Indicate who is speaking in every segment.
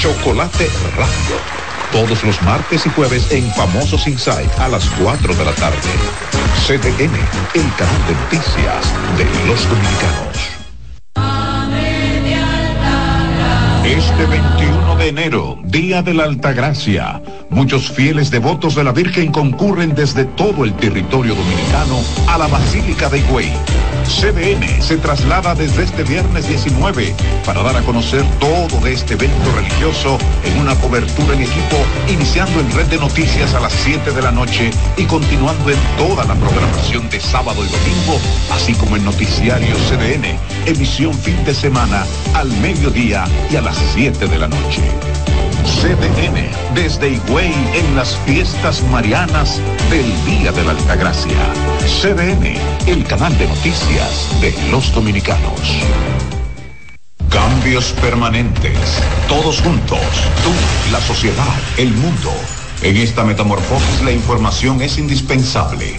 Speaker 1: Chocolate Radio. Todos los martes y jueves en Famosos Inside a las 4 de la tarde. CDN, el canal de noticias de los dominicanos. Este 21 de enero, Día de la Altagracia, muchos fieles devotos de la Virgen concurren desde todo el territorio dominicano a la Basílica de Higüey. CDN se traslada desde este viernes 19 para dar a conocer todo de este evento religioso en una cobertura en equipo, iniciando en red de noticias a las 7 de la noche y continuando en toda la programación de sábado y domingo, así como en noticiario CDN, emisión fin de semana al mediodía y a las 7 de la noche. CDN, desde Higüey en las fiestas marianas del Día de la Altagracia. CDN, el canal de noticias de los dominicanos. Cambios permanentes, todos juntos, tú, la sociedad, el mundo. En esta metamorfosis la información es indispensable.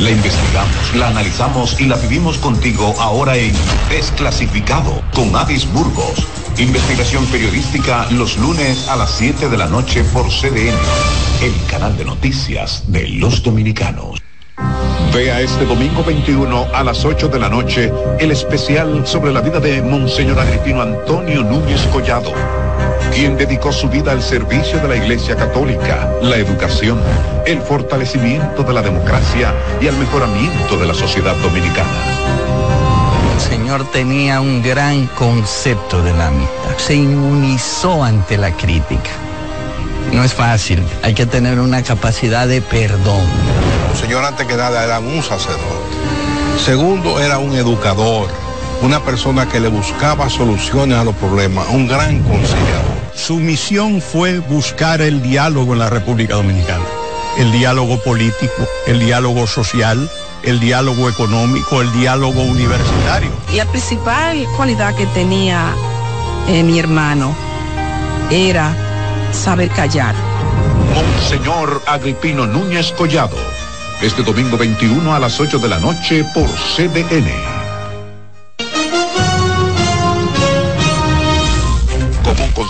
Speaker 1: La investigamos, la analizamos y la vivimos contigo ahora en Desclasificado con Avis Burgos Investigación periodística los lunes a las 7 de la noche por CDN, el canal de noticias de los dominicanos. Vea este domingo 21 a las 8 de la noche el especial sobre la vida de Monseñor Agripino Antonio Núñez Collado, quien dedicó su vida al servicio de la Iglesia Católica, la educación, el fortalecimiento de la democracia y al mejoramiento de la sociedad dominicana.
Speaker 2: Señor tenía un gran concepto de la amistad. Se inmunizó ante la crítica. No es fácil, hay que tener una capacidad de perdón.
Speaker 3: El Señor antes que nada era un sacerdote. Segundo, era un educador, una persona que le buscaba soluciones a los problemas, un gran conciliador.
Speaker 4: Su misión fue buscar el diálogo en la República Dominicana, el diálogo político, el diálogo social, el diálogo económico, el diálogo universitario.
Speaker 5: Y la principal cualidad que tenía eh, mi hermano era saber callar.
Speaker 1: Monseñor Agripino Núñez Collado, este domingo 21 a las 8 de la noche por CDN.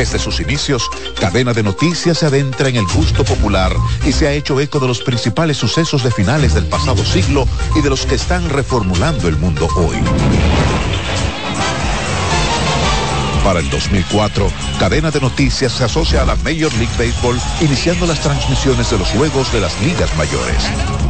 Speaker 1: Desde sus inicios, Cadena de Noticias se adentra en el gusto popular y se ha hecho eco de los principales sucesos de finales del pasado siglo y de los que están reformulando el mundo hoy. Para el 2004, Cadena de Noticias se asocia a la Major League Baseball, iniciando las transmisiones de los juegos de las ligas mayores.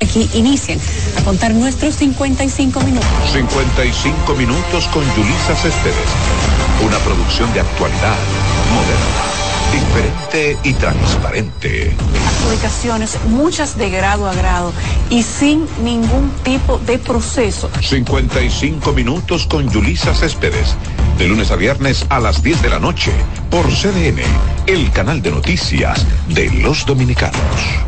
Speaker 6: Aquí inician a contar nuestros 55 minutos.
Speaker 1: 55 minutos con Yulisa Céspedes. Una producción de actualidad moderna. diferente y transparente.
Speaker 6: Adjudicaciones, muchas de grado a grado y sin ningún tipo de proceso.
Speaker 1: 55 minutos con Yulisa Céspedes, de lunes a viernes a las 10 de la noche, por CDN, el canal de noticias de los dominicanos.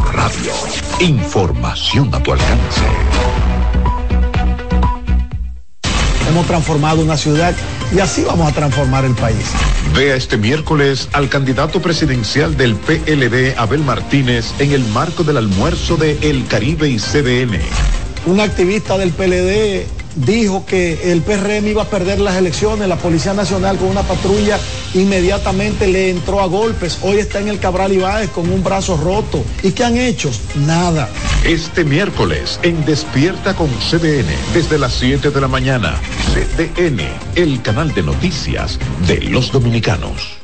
Speaker 1: Radio. Información a tu alcance.
Speaker 7: Hemos transformado una ciudad y así vamos a transformar el país.
Speaker 1: Vea este miércoles al candidato presidencial del PLD, Abel Martínez, en el marco del almuerzo de El Caribe y CDN.
Speaker 7: Un activista del PLD dijo que el PRM iba a perder las elecciones, la Policía Nacional con una patrulla inmediatamente le entró a golpes, hoy está en el Cabral Ibáez con un brazo roto. ¿Y qué han hecho? Nada.
Speaker 1: Este miércoles en Despierta con CDN, desde las 7 de la mañana, CDN, el canal de noticias de los dominicanos.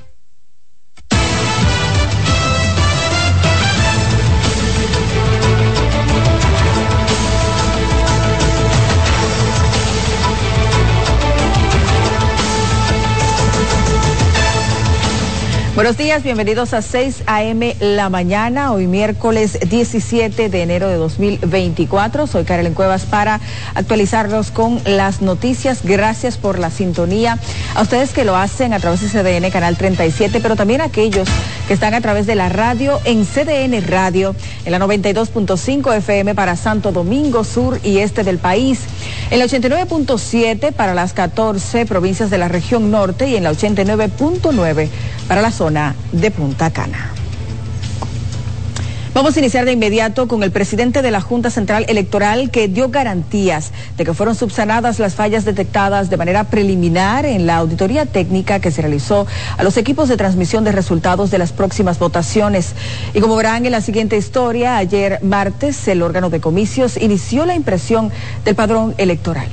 Speaker 8: Buenos días, bienvenidos a 6 a.m. la mañana, hoy miércoles 17 de enero de 2024. Soy Carolyn Cuevas para actualizarlos con las noticias. Gracias por la sintonía. A ustedes que lo hacen a través de CDN, Canal 37, pero también a aquellos que están a través de la radio en CDN Radio, en la 92.5 FM para Santo Domingo Sur y Este del país, en la 89.7 para las 14 provincias de la región norte y en la 89.9 para la zona de Punta Cana. Vamos a iniciar de inmediato con el presidente de la Junta Central Electoral que dio garantías de que fueron subsanadas las fallas detectadas de manera preliminar en la auditoría técnica que se realizó a los equipos de transmisión de resultados de las próximas votaciones. Y como verán en la siguiente historia, ayer martes el órgano de comicios inició la impresión del padrón electoral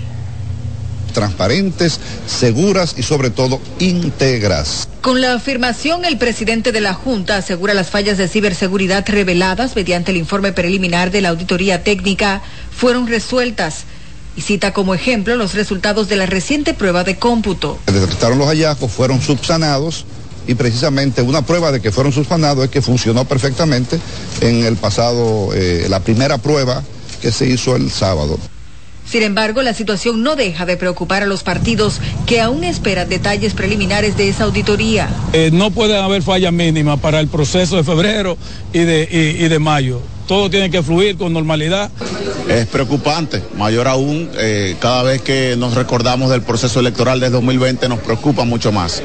Speaker 9: transparentes, seguras y sobre todo íntegras.
Speaker 8: Con la afirmación, el presidente de la Junta asegura las fallas de ciberseguridad reveladas mediante el informe preliminar de la auditoría técnica fueron resueltas y cita como ejemplo los resultados de la reciente prueba de cómputo.
Speaker 9: Detectaron los hallazgos, fueron subsanados y precisamente una prueba de que fueron subsanados es que funcionó perfectamente en el pasado, eh, la primera prueba que se hizo el sábado.
Speaker 8: Sin embargo, la situación no deja de preocupar a los partidos que aún esperan detalles preliminares de esa auditoría.
Speaker 10: Eh, no puede haber falla mínima para el proceso de febrero y de, y, de mayo. Todo tiene que fluir con normalidad.
Speaker 11: Es preocupante, mayor aún, eh, cada vez que nos recordamos del proceso electoral de 2020 nos preocupa mucho más.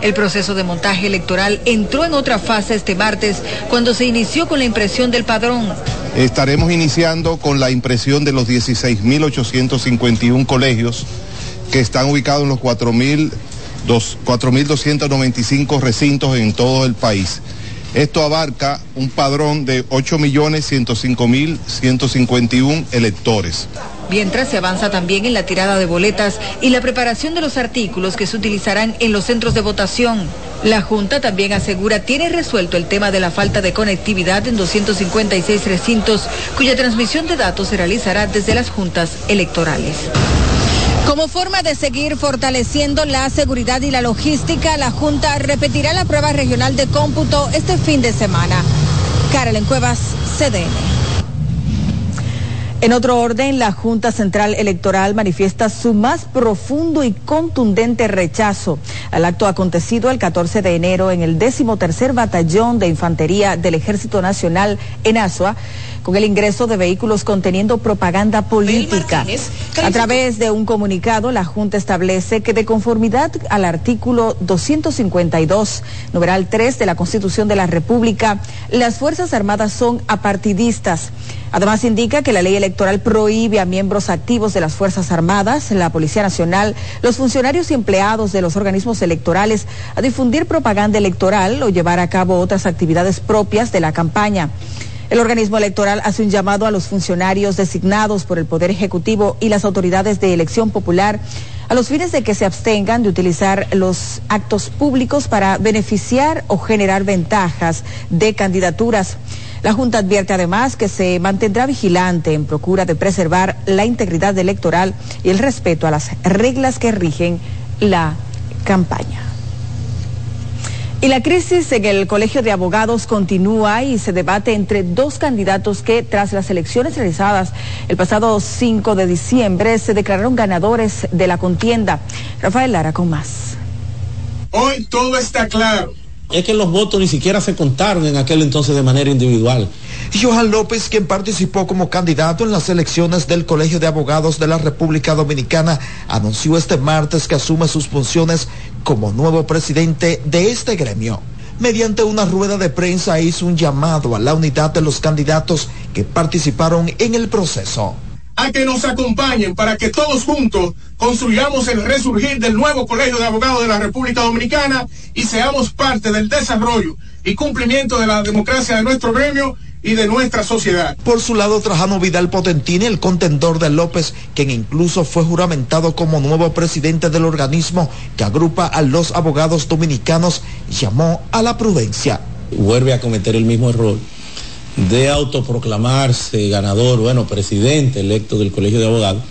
Speaker 8: El proceso de montaje electoral entró en otra fase este martes cuando se inició con la impresión del padrón.
Speaker 9: Estaremos iniciando con la impresión de los 16.851 colegios que están ubicados en los 4.295 recintos en todo el país. Esto abarca un padrón de 8.105.151 electores
Speaker 8: mientras se avanza también en la tirada de boletas y la preparación de los artículos que se utilizarán en los centros de votación. La Junta también asegura tiene resuelto el tema de la falta de conectividad en 256 recintos, cuya transmisión de datos se realizará desde las juntas electorales. Como forma de seguir fortaleciendo la seguridad y la logística, la Junta repetirá la prueba regional de cómputo este fin de semana. Carolyn Cuevas, CDN. En otro orden, la Junta Central Electoral manifiesta su más profundo y contundente rechazo al acto acontecido el 14 de enero en el 13 Batallón de Infantería del Ejército Nacional en Asua, con el ingreso de vehículos conteniendo propaganda política. A través de un comunicado, la Junta establece que de conformidad al artículo 252, numeral 3 de la Constitución de la República, las Fuerzas Armadas son apartidistas. Además indica que la ley electoral prohíbe a miembros activos de las Fuerzas Armadas, la Policía Nacional, los funcionarios y empleados de los organismos electorales a difundir propaganda electoral o llevar a cabo otras actividades propias de la campaña. El organismo electoral hace un llamado a los funcionarios designados por el Poder Ejecutivo y las autoridades de elección popular a los fines de que se abstengan de utilizar los actos públicos para beneficiar o generar ventajas de candidaturas. La Junta advierte además que se mantendrá vigilante en procura de preservar la integridad electoral y el respeto a las reglas que rigen la campaña. Y la crisis en el Colegio de Abogados continúa y se debate entre dos candidatos que tras las elecciones realizadas el pasado 5 de diciembre se declararon ganadores de la contienda. Rafael Lara con más.
Speaker 12: Hoy todo está claro
Speaker 13: es que los votos ni siquiera se contaron en aquel entonces de manera individual.
Speaker 14: Johan López, quien participó como candidato en las elecciones del Colegio de Abogados de la República Dominicana, anunció este martes que asume sus funciones como nuevo presidente de este gremio. Mediante una rueda de prensa hizo un llamado a la unidad de los candidatos que participaron en el proceso
Speaker 12: a que nos acompañen para que todos juntos construyamos el resurgir del nuevo Colegio de Abogados de la República Dominicana y seamos parte del desarrollo y cumplimiento de la democracia de nuestro gremio y de nuestra sociedad.
Speaker 14: Por su lado, Trajano Vidal Potentini, el contendor de López, quien incluso fue juramentado como nuevo presidente del organismo que agrupa a los abogados dominicanos, llamó a la prudencia.
Speaker 13: Vuelve a cometer el mismo error de autoproclamarse ganador, bueno, presidente electo del Colegio de Abogados,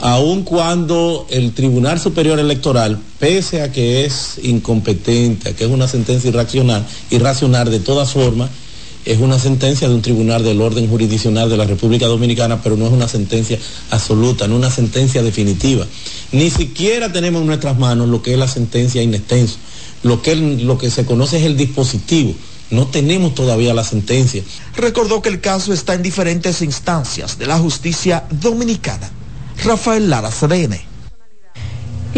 Speaker 13: aun cuando el Tribunal Superior Electoral, pese a que es incompetente, a que es una sentencia irracional, irracional de todas formas, es una sentencia de un tribunal del orden jurisdiccional de la República Dominicana, pero no es una sentencia absoluta, no una sentencia definitiva. Ni siquiera tenemos en nuestras manos lo que es la sentencia in extenso. Lo que, lo que se conoce es el dispositivo no tenemos todavía la sentencia.
Speaker 14: Recordó que el caso está en diferentes instancias de la justicia dominicana. Rafael Lara, CDN.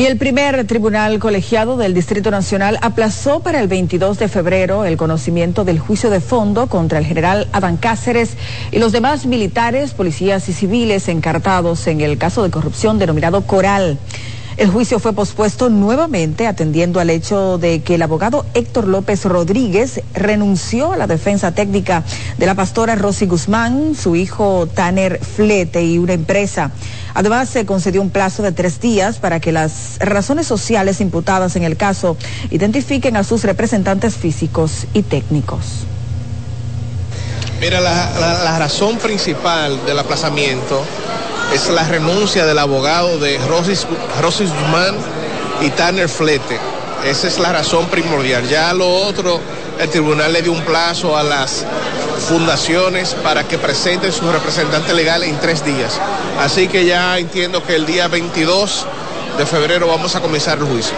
Speaker 8: Y el primer tribunal colegiado del Distrito Nacional aplazó para el 22 de febrero el conocimiento del juicio de fondo contra el general Adán Cáceres y los demás militares, policías y civiles encartados en el caso de corrupción denominado Coral. El juicio fue pospuesto nuevamente atendiendo al hecho de que el abogado Héctor López Rodríguez renunció a la defensa técnica de la pastora Rosy Guzmán, su hijo Tanner Flete y una empresa. Además, se concedió un plazo de tres días para que las razones sociales imputadas en el caso identifiquen a sus representantes físicos y técnicos.
Speaker 15: Mira, la, razón principal del aplazamiento es la renuncia del abogado de Rosis, Guzmán y Tanner Flete. Esa es la razón primordial. Ya lo otro, el tribunal le dio un plazo a las fundaciones para que presenten su representante legal en tres días. Así que ya entiendo que el día 22 de febrero vamos a comenzar el juicio.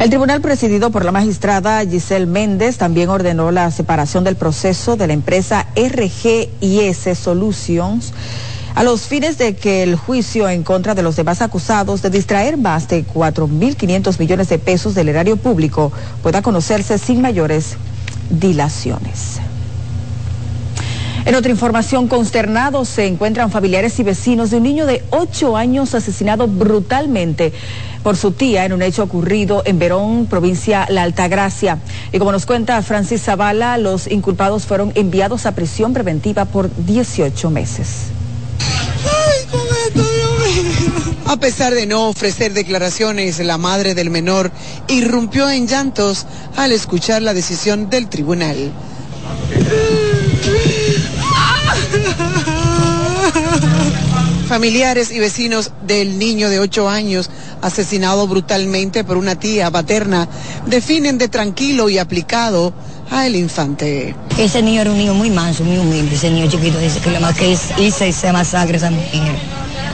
Speaker 8: El tribunal presidido por la magistrada Giselle Méndez también ordenó la separación del proceso de la empresa RGIS Solutions a los fines de que el juicio en contra de los demás acusados de distraer más de 4.500 millones de pesos del erario público pueda conocerse sin mayores dilaciones. En otra información, consternados se encuentran familiares y vecinos de un niño de 8 años asesinado brutalmente por su tía en un hecho ocurrido en Verón, provincia La Altagracia. Y como nos cuenta Francis Zavala, los inculpados fueron enviados a prisión preventiva por 18 meses.
Speaker 16: A pesar de no ofrecer declaraciones, la madre del menor irrumpió en llantos al escuchar la decisión del tribunal. Familiares y vecinos del niño de 8 años asesinado brutalmente por una tía paterna definen de tranquilo y aplicado a el infante.
Speaker 17: Ese niño era un niño muy manso, muy humilde, ese niño chiquito, dice que lo más que hice esa masacre esa mujer.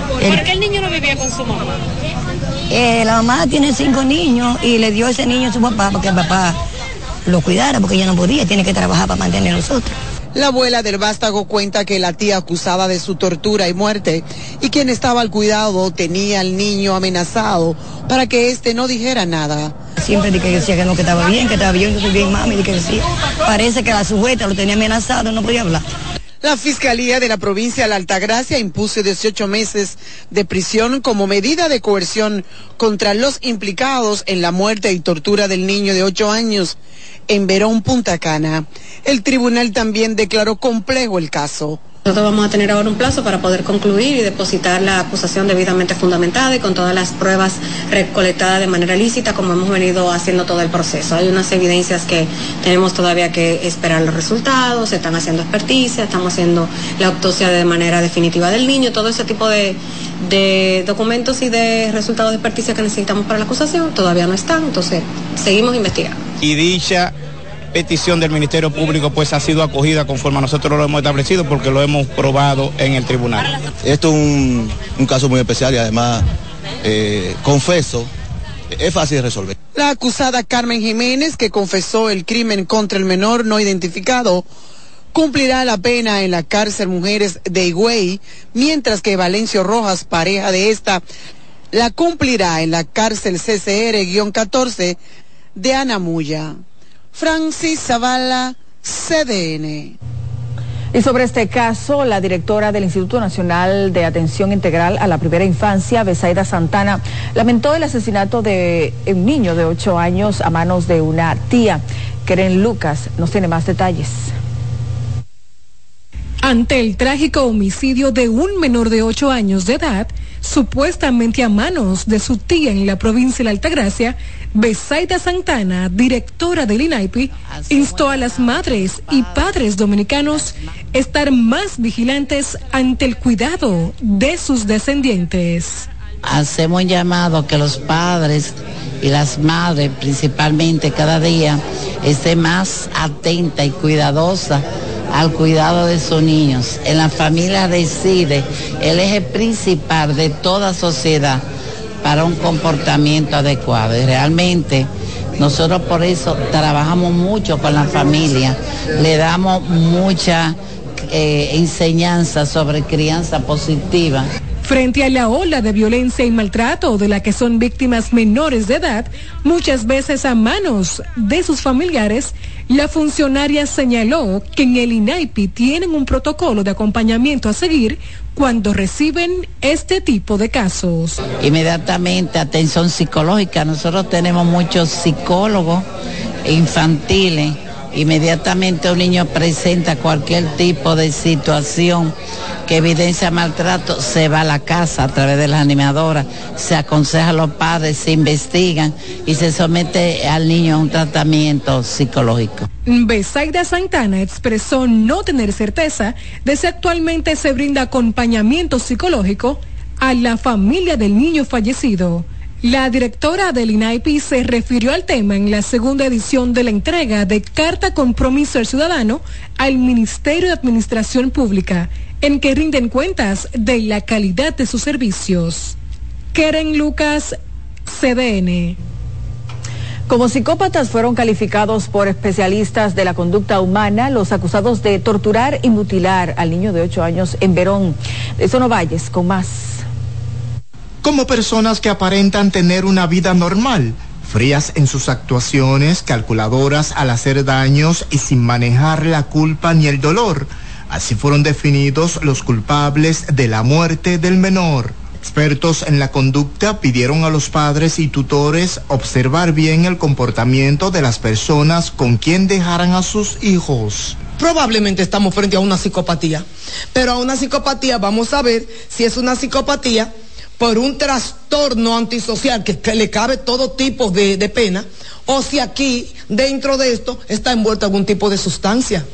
Speaker 18: ¿Por qué el niño no vivía con su mamá?
Speaker 17: Eh, la mamá tiene cinco niños y le dio ese niño a su papá porque el papá lo cuidara porque ella no podía, tiene que trabajar para mantener a nosotros.
Speaker 16: La abuela del vástago cuenta que la tía acusada de su tortura y muerte y quien estaba al cuidado tenía al niño amenazado para que éste no dijera nada.
Speaker 17: Siempre dije que decía que no, que estaba bien, que estaba bien, yo soy bien mami, que decía. Parece que la sujeta lo tenía amenazado, no podía hablar.
Speaker 16: La Fiscalía de la provincia de la Altagracia impuso 18 meses de prisión como medida de coerción contra los implicados en la muerte y tortura del niño de 8 años en Verón, Punta Cana. El tribunal también declaró complejo el caso.
Speaker 19: Nosotros vamos a tener ahora un plazo para poder concluir y depositar la acusación debidamente fundamentada y con todas las pruebas recolectadas de manera lícita como hemos venido haciendo todo el proceso. Hay unas evidencias que tenemos todavía que esperar los resultados, se están haciendo experticias, estamos haciendo la autopsia de manera definitiva del niño, todo ese tipo de, de documentos y de resultados de experticia que necesitamos para la acusación todavía no están, entonces seguimos investigando.
Speaker 20: Y dicha petición del Ministerio Público pues ha sido acogida conforme a nosotros lo hemos establecido porque lo hemos probado en el tribunal.
Speaker 21: Esto es un, un caso muy especial y además, eh, confeso, es fácil de resolver.
Speaker 16: La acusada Carmen Jiménez, que confesó el crimen contra el menor no identificado, cumplirá la pena en la cárcel Mujeres de Higüey, mientras que Valencio Rojas, pareja de esta, la cumplirá en la cárcel CCR-14 de Anamuya. Francis Zavala, CDN.
Speaker 8: Y sobre este caso, la directora del Instituto Nacional de Atención Integral a la Primera Infancia, Besaida Santana, lamentó el asesinato de un niño de 8 años a manos de una tía. Keren Lucas nos tiene más detalles.
Speaker 22: Ante el trágico homicidio de un menor de 8 años de edad, supuestamente a manos de su tía en la provincia de la Altagracia, Besaida Santana, directora del INAIPI, instó a las madres y padres dominicanos estar más vigilantes ante el cuidado de sus descendientes.
Speaker 23: Hacemos un llamado a que los padres y las madres principalmente cada día estén más atentas y cuidadosas al cuidado de sus niños. En la familia reside el eje principal de toda sociedad para un comportamiento adecuado. Y realmente nosotros por eso trabajamos mucho con la familia, le damos mucha eh, enseñanza sobre crianza positiva.
Speaker 22: Frente a la ola de violencia y maltrato de la que son víctimas menores de edad, muchas veces a manos de sus familiares, la funcionaria señaló que en el INAIPI tienen un protocolo de acompañamiento a seguir cuando reciben este tipo de casos.
Speaker 23: Inmediatamente atención psicológica. Nosotros tenemos muchos psicólogos infantiles inmediatamente un niño presenta cualquier tipo de situación que evidencia maltrato, se va a la casa a través de las animadoras, se aconseja a los padres, se investigan y se somete al niño a un tratamiento psicológico.
Speaker 22: Besaida Santana expresó no tener certeza de si actualmente se brinda acompañamiento psicológico a la familia del niño fallecido. La directora del INAIPI se refirió al tema en la segunda edición de la entrega de Carta Compromiso al Ciudadano al Ministerio de Administración Pública, en que rinden cuentas de la calidad de sus servicios. Keren Lucas, CDN.
Speaker 8: Como psicópatas fueron calificados por especialistas de la conducta humana los acusados de torturar y mutilar al niño de 8 años en Verón. De Sono Valles, con más
Speaker 24: como personas que aparentan tener una vida normal, frías en sus actuaciones, calculadoras al hacer daños y sin manejar la culpa ni el dolor. Así fueron definidos los culpables de la muerte del menor. Expertos en la conducta pidieron a los padres y tutores observar bien el comportamiento de las personas con quien dejaran a sus hijos.
Speaker 25: Probablemente estamos frente a una psicopatía, pero a una psicopatía vamos a ver si es una psicopatía por un trastorno antisocial que, le cabe todo tipo de, de pena, o si aquí, dentro de esto, está envuelto algún tipo de sustancia.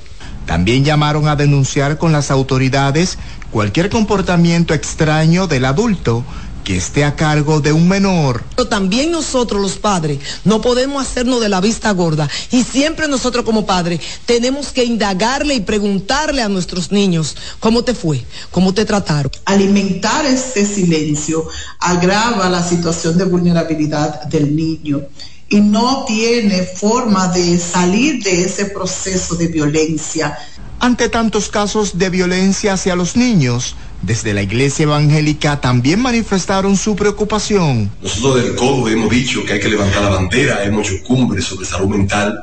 Speaker 24: También llamaron a denunciar con las autoridades cualquier comportamiento extraño del adulto que esté a cargo de un menor.
Speaker 25: Pero también nosotros los padres no podemos hacernos de la vista gorda y siempre nosotros como padres tenemos que indagarle y preguntarle a nuestros niños cómo te fue, cómo te trataron.
Speaker 26: Alimentar ese silencio agrava la situación de vulnerabilidad del niño y no tiene forma de salir de ese proceso de violencia
Speaker 24: ante tantos casos de violencia hacia los niños. Desde la iglesia evangélica también manifestaron su preocupación.
Speaker 27: Nosotros del CODO hemos dicho que hay que levantar la bandera, hemos hecho cumbres sobre salud mental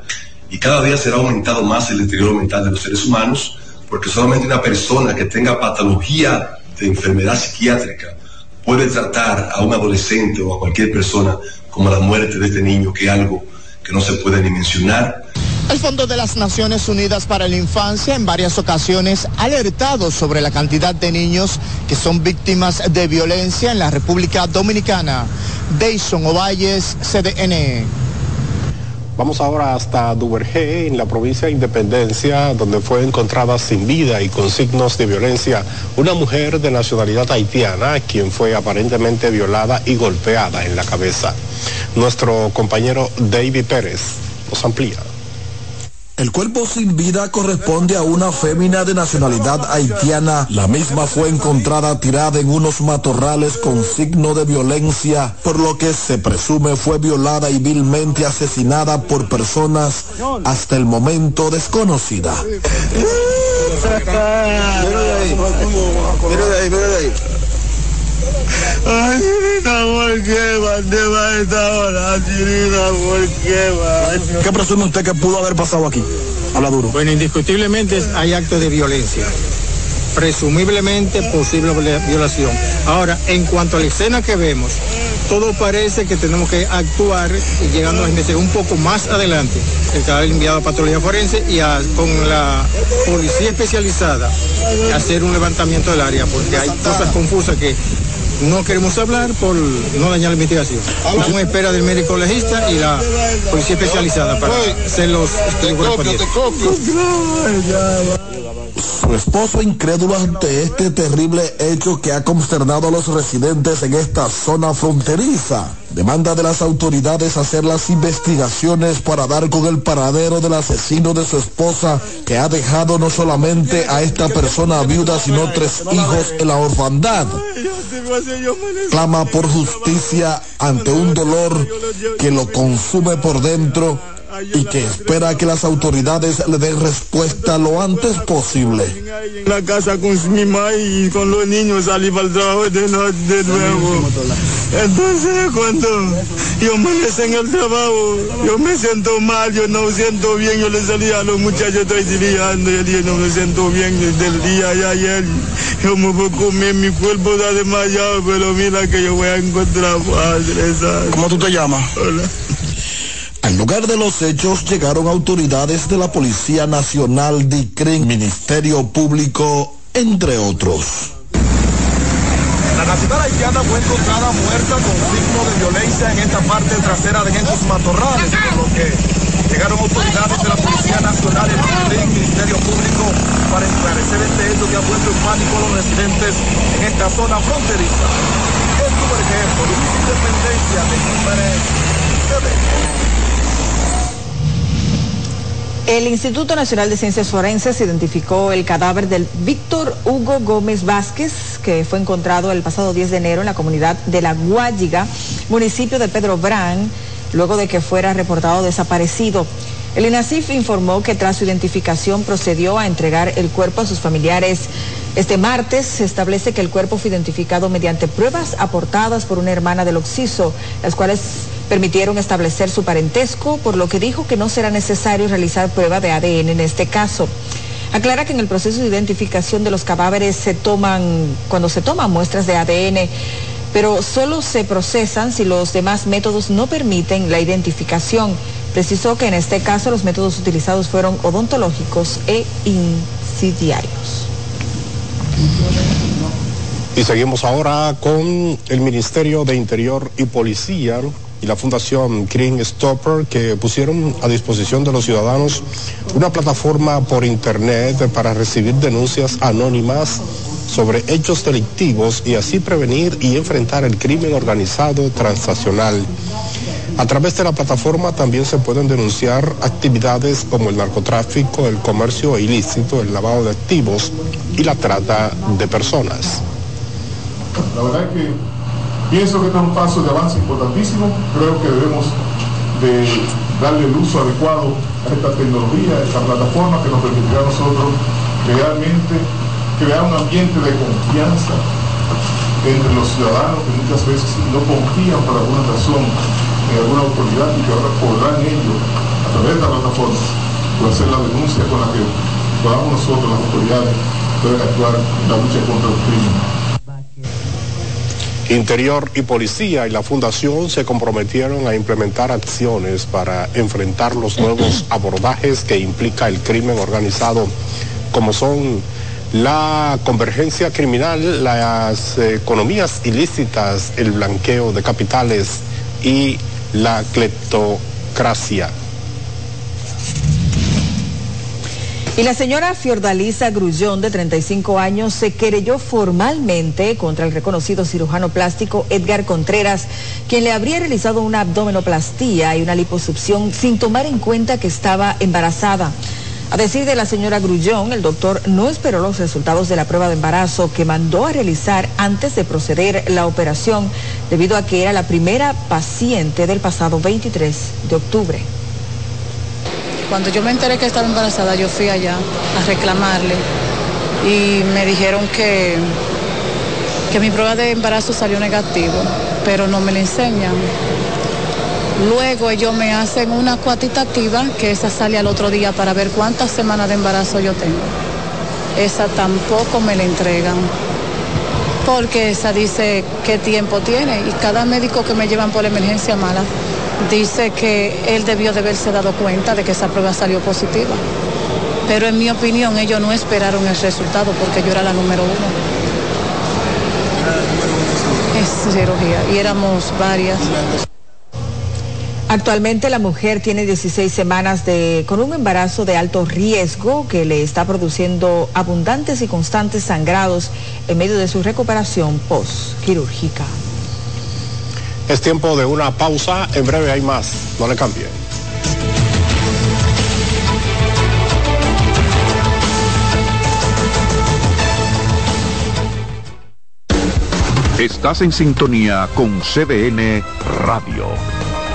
Speaker 27: y cada día será aumentado más el deterioro mental de los seres humanos porque solamente una persona que tenga patología de enfermedad psiquiátrica puede tratar a un adolescente o a cualquier persona como la muerte de este niño, que es algo que no se puede ni mencionar.
Speaker 24: El Fondo de las Naciones Unidas para la Infancia en varias ocasiones ha alertado sobre la cantidad de niños que son víctimas de violencia en la República Dominicana. Dayson Ovalles, CDN.
Speaker 28: Vamos ahora hasta Duvergé, en la provincia de Independencia, donde fue encontrada sin vida y con signos de violencia una mujer de nacionalidad haitiana, quien fue aparentemente violada y golpeada en la cabeza. Nuestro compañero David Pérez nos amplía.
Speaker 29: El cuerpo sin vida corresponde a una fémina de nacionalidad haitiana. La misma fue encontrada tirada en unos matorrales con signo de violencia, por lo que se presume fue violada y vilmente asesinada por personas hasta el momento desconocida.
Speaker 30: Ay, Chirina, ¿por qué va a esta hora? Chirina, ¿por qué va?
Speaker 29: ¿Qué presume usted que pudo haber pasado aquí? Habla duro.
Speaker 31: Bueno, indiscutiblemente hay actos de violencia. Presumiblemente posible violación. Ahora, en cuanto a la escena que vemos, todo parece que tenemos que actuar y llegando a investigar un poco más adelante. El cadáver enviado a patología forense y con la policía especializada hacer un levantamiento del área, porque hay cosas confusas que no queremos hablar por no dañar la investigación. Estamos en espera del médico legista y la policía especializada para hacer los
Speaker 29: Su esposo incrédulo ante este terrible hecho que ha consternado a los residentes en esta zona fronteriza. Demanda de las autoridades hacer las investigaciones para dar con el paradero del asesino de su esposa que ha dejado no solamente a esta persona viuda sino tres hijos en la orfandad. Clama por justicia ante un dolor que lo consume por dentro y que espera que las autoridades le den respuesta lo antes posible.
Speaker 30: La casa con mi mamá y con los niños salí para el trabajo de, nuevo. Entonces cuando yo amanece en el trabajo, yo me siento mal, yo no siento bien, yo le salí a los muchachos, estoy dirigiendo y el día no me siento bien desde el día de ayer. Yo me voy a comer, mi cuerpo está desmayado, pero mira que yo voy a encontrar padre.
Speaker 29: ¿Cómo tú te llamas?
Speaker 30: Hola.
Speaker 29: Al lugar de los hechos llegaron autoridades de la Policía Nacional, DICRIN, Ministerio Público, entre otros.
Speaker 24: La nacional haitiana fue encontrada muerta con signo de violencia en esta parte trasera de estos matorrales, por lo que llegaron autoridades de la Policía Nacional, el Ministerio Público, para esclarecer este hecho que ha puesto en pánico a los residentes en esta zona fronteriza. En ejemplo, Independencia de Pérez,
Speaker 8: el Instituto Nacional de Ciencias Forenses identificó el cadáver del Víctor Hugo Gómez Vázquez, que fue encontrado el pasado 10 de enero en la comunidad de La Guayiga, municipio de Pedro Brán, luego de que fuera reportado desaparecido. El INASIF informó que tras su identificación procedió a entregar el cuerpo a sus familiares. Este martes se establece que el cuerpo fue identificado mediante pruebas aportadas por una hermana del Oxiso, las cuales permitieron establecer su parentesco, por lo que dijo que no será necesario realizar prueba de ADN en este caso. Aclara que en el proceso de identificación de los cadáveres se toman, cuando se toman muestras de ADN, pero solo se procesan si los demás métodos no permiten la identificación. Precisó que en este caso los métodos utilizados fueron odontológicos e insidiarios.
Speaker 28: Y seguimos ahora con el Ministerio de Interior y Policía y la Fundación Green Stopper que pusieron a disposición de los ciudadanos una plataforma por internet para recibir denuncias anónimas sobre hechos delictivos y así prevenir y enfrentar el crimen organizado transnacional. A través de la plataforma también se pueden denunciar actividades como el narcotráfico, el comercio ilícito, el lavado de activos y la trata de personas.
Speaker 32: La verdad que Pienso que este es un paso de avance importantísimo. Creo que debemos de darle el uso adecuado a esta tecnología, a esta plataforma que nos permitirá a nosotros realmente crear un ambiente de confianza entre los ciudadanos que muchas veces no confían por alguna razón en alguna autoridad y que ahora podrán ellos, a través de la plataforma, hacer la denuncia con la que podamos nosotros, las autoridades, pueden actuar en la lucha contra el crimen.
Speaker 28: Interior y Policía y la Fundación se comprometieron a implementar acciones para enfrentar los nuevos abordajes que implica el crimen organizado, como son la convergencia criminal, las economías ilícitas, el blanqueo de capitales y la cleptocracia.
Speaker 8: Y la señora Fiordalisa Grullón, de 35 años, se querelló formalmente contra el reconocido cirujano plástico Edgar Contreras, quien le habría realizado una abdomenoplastía y una liposucción sin tomar en cuenta que estaba embarazada. A decir de la señora Grullón, el doctor no esperó los resultados de la prueba de embarazo que mandó a realizar antes de proceder la operación, debido a que era la primera paciente del pasado 23 de octubre.
Speaker 33: Cuando yo me enteré que estaba embarazada, yo fui allá a reclamarle y me dijeron que, que mi prueba de embarazo salió negativo, pero no me la enseñan. Luego ellos me hacen una cuantitativa que esa sale al otro día para ver cuántas semanas de embarazo yo tengo. Esa tampoco me la entregan porque esa dice qué tiempo tiene y cada médico que me llevan por la emergencia mala dice que él debió de haberse dado cuenta de que esa prueba salió positiva. Pero en mi opinión ellos no esperaron el resultado porque yo era la número uno. Es cirugía y éramos varias.
Speaker 8: Actualmente la mujer tiene 16 semanas de, con un embarazo de alto riesgo que le está produciendo abundantes y constantes sangrados en medio de su recuperación post-quirúrgica.
Speaker 28: Es tiempo de una pausa, en breve hay más, no le cambie.
Speaker 1: Estás en sintonía con CDN Radio.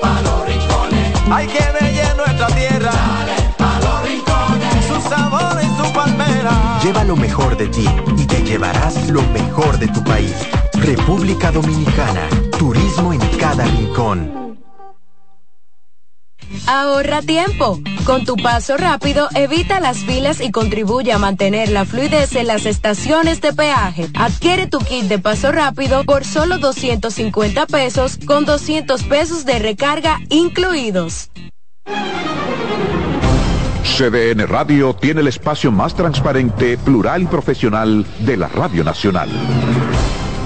Speaker 34: pa los rincones, hay que bella nuestra tierra. Dale pa los rincones, su sabor y su palmera.
Speaker 35: Lleva lo mejor de ti y te llevarás lo mejor de tu país. República Dominicana, turismo en cada rincón.
Speaker 36: Ahorra tiempo. Con tu paso rápido, evita las filas y contribuye a mantener la fluidez en las estaciones de peaje. Adquiere tu kit de paso rápido por solo 250 pesos con 200 pesos de recarga incluidos.
Speaker 1: CDN Radio tiene el espacio más transparente, plural y profesional de la Radio Nacional.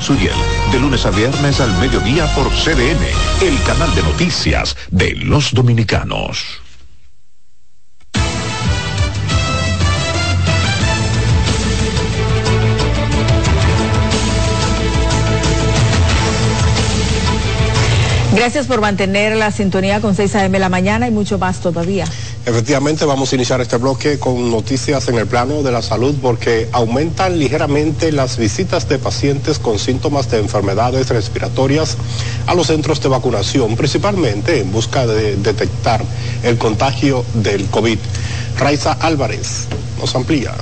Speaker 1: Suriel, de lunes a viernes al mediodía por CDN, el canal de noticias de los dominicanos.
Speaker 8: Gracias por mantener la sintonía con 6 a.m. la mañana y mucho más todavía.
Speaker 28: Efectivamente, vamos a iniciar este bloque con noticias en el plano de la salud porque aumentan ligeramente las visitas de pacientes con síntomas de enfermedades respiratorias a los centros de vacunación, principalmente en busca de detectar el contagio del COVID. Raiza Álvarez nos amplía.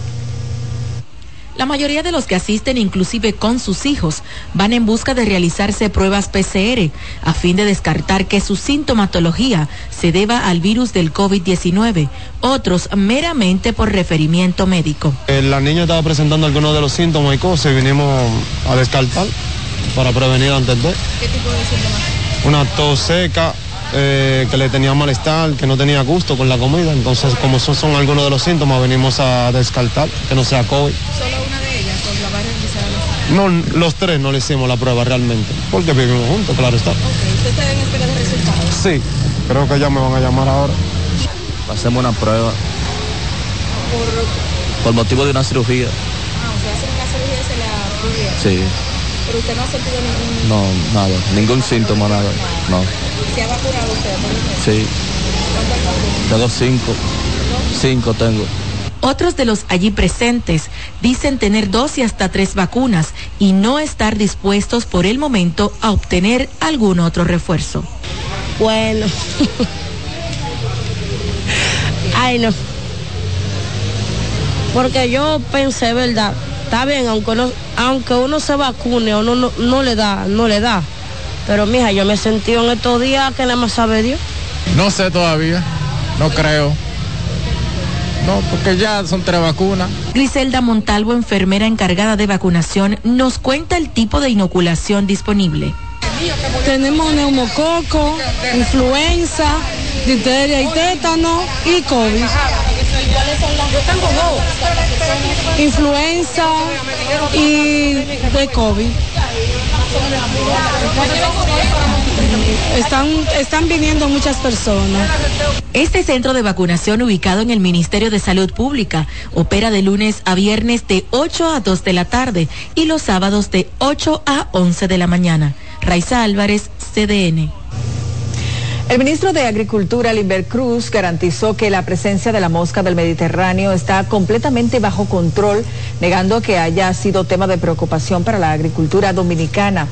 Speaker 37: La mayoría de los que asisten, inclusive con sus hijos, van en busca de realizarse pruebas PCR a fin de descartar que su sintomatología se deba al virus del COVID-19, otros meramente por referimiento médico.
Speaker 38: Eh, la niña estaba presentando algunos de los síntomas y cosas y vinimos a descartar para prevenir antes de.
Speaker 37: ¿Qué tipo de síntomas?
Speaker 38: Una tos seca, eh, que le tenía malestar, que no tenía gusto con la comida. Entonces, como esos son algunos de los síntomas, venimos a descartar que no sea COVID.
Speaker 37: ¿Solo una de ellas o la va a realizar?
Speaker 38: No, los tres no le hicimos la prueba realmente, porque vivimos juntos, claro está.
Speaker 37: ¿Usted está en espera de resultados?
Speaker 38: Sí, creo que ya me van a llamar ahora.
Speaker 2: Hacemos una prueba.
Speaker 37: ¿Por,
Speaker 2: por motivo de una cirugía.
Speaker 37: Ah, o sea, una cirugía y se la.
Speaker 2: Sí.
Speaker 37: Pero usted no ha sentido ningún...
Speaker 2: No, nada, ningún síntoma, nada. No.
Speaker 37: ¿Se ha vacunado usted?
Speaker 2: Sí. Tengo cinco. Cinco tengo.
Speaker 37: Otros de los allí presentes dicen tener dos y hasta tres vacunas y no estar dispuestos por el momento a obtener algún otro refuerzo.
Speaker 39: Bueno. Ay, no. Porque yo pensé, ¿verdad? Está bien, aunque uno, aunque uno se vacune, uno no, no le da, no le da. Pero mija, yo me sentí en estos días que nada más sabe Dios.
Speaker 38: No sé todavía, no creo. No, porque ya son tres vacunas.
Speaker 37: Griselda Montalvo, enfermera encargada de vacunación, nos cuenta el tipo de inoculación disponible.
Speaker 33: Tenemos neumococo, influenza, difteria y tétano y COVID. Influenza y de COVID. Están, están viniendo muchas personas.
Speaker 37: Este centro de vacunación ubicado en el Ministerio de Salud Pública opera de lunes a viernes de 8 a 2 de la tarde y los sábados de 8 a 11 de la mañana. Raiza Álvarez, CDN.
Speaker 8: El ministro de Agricultura, Limber Cruz, garantizó que la presencia de la mosca del Mediterráneo está completamente bajo control, negando que haya sido tema de preocupación para la agricultura dominicana.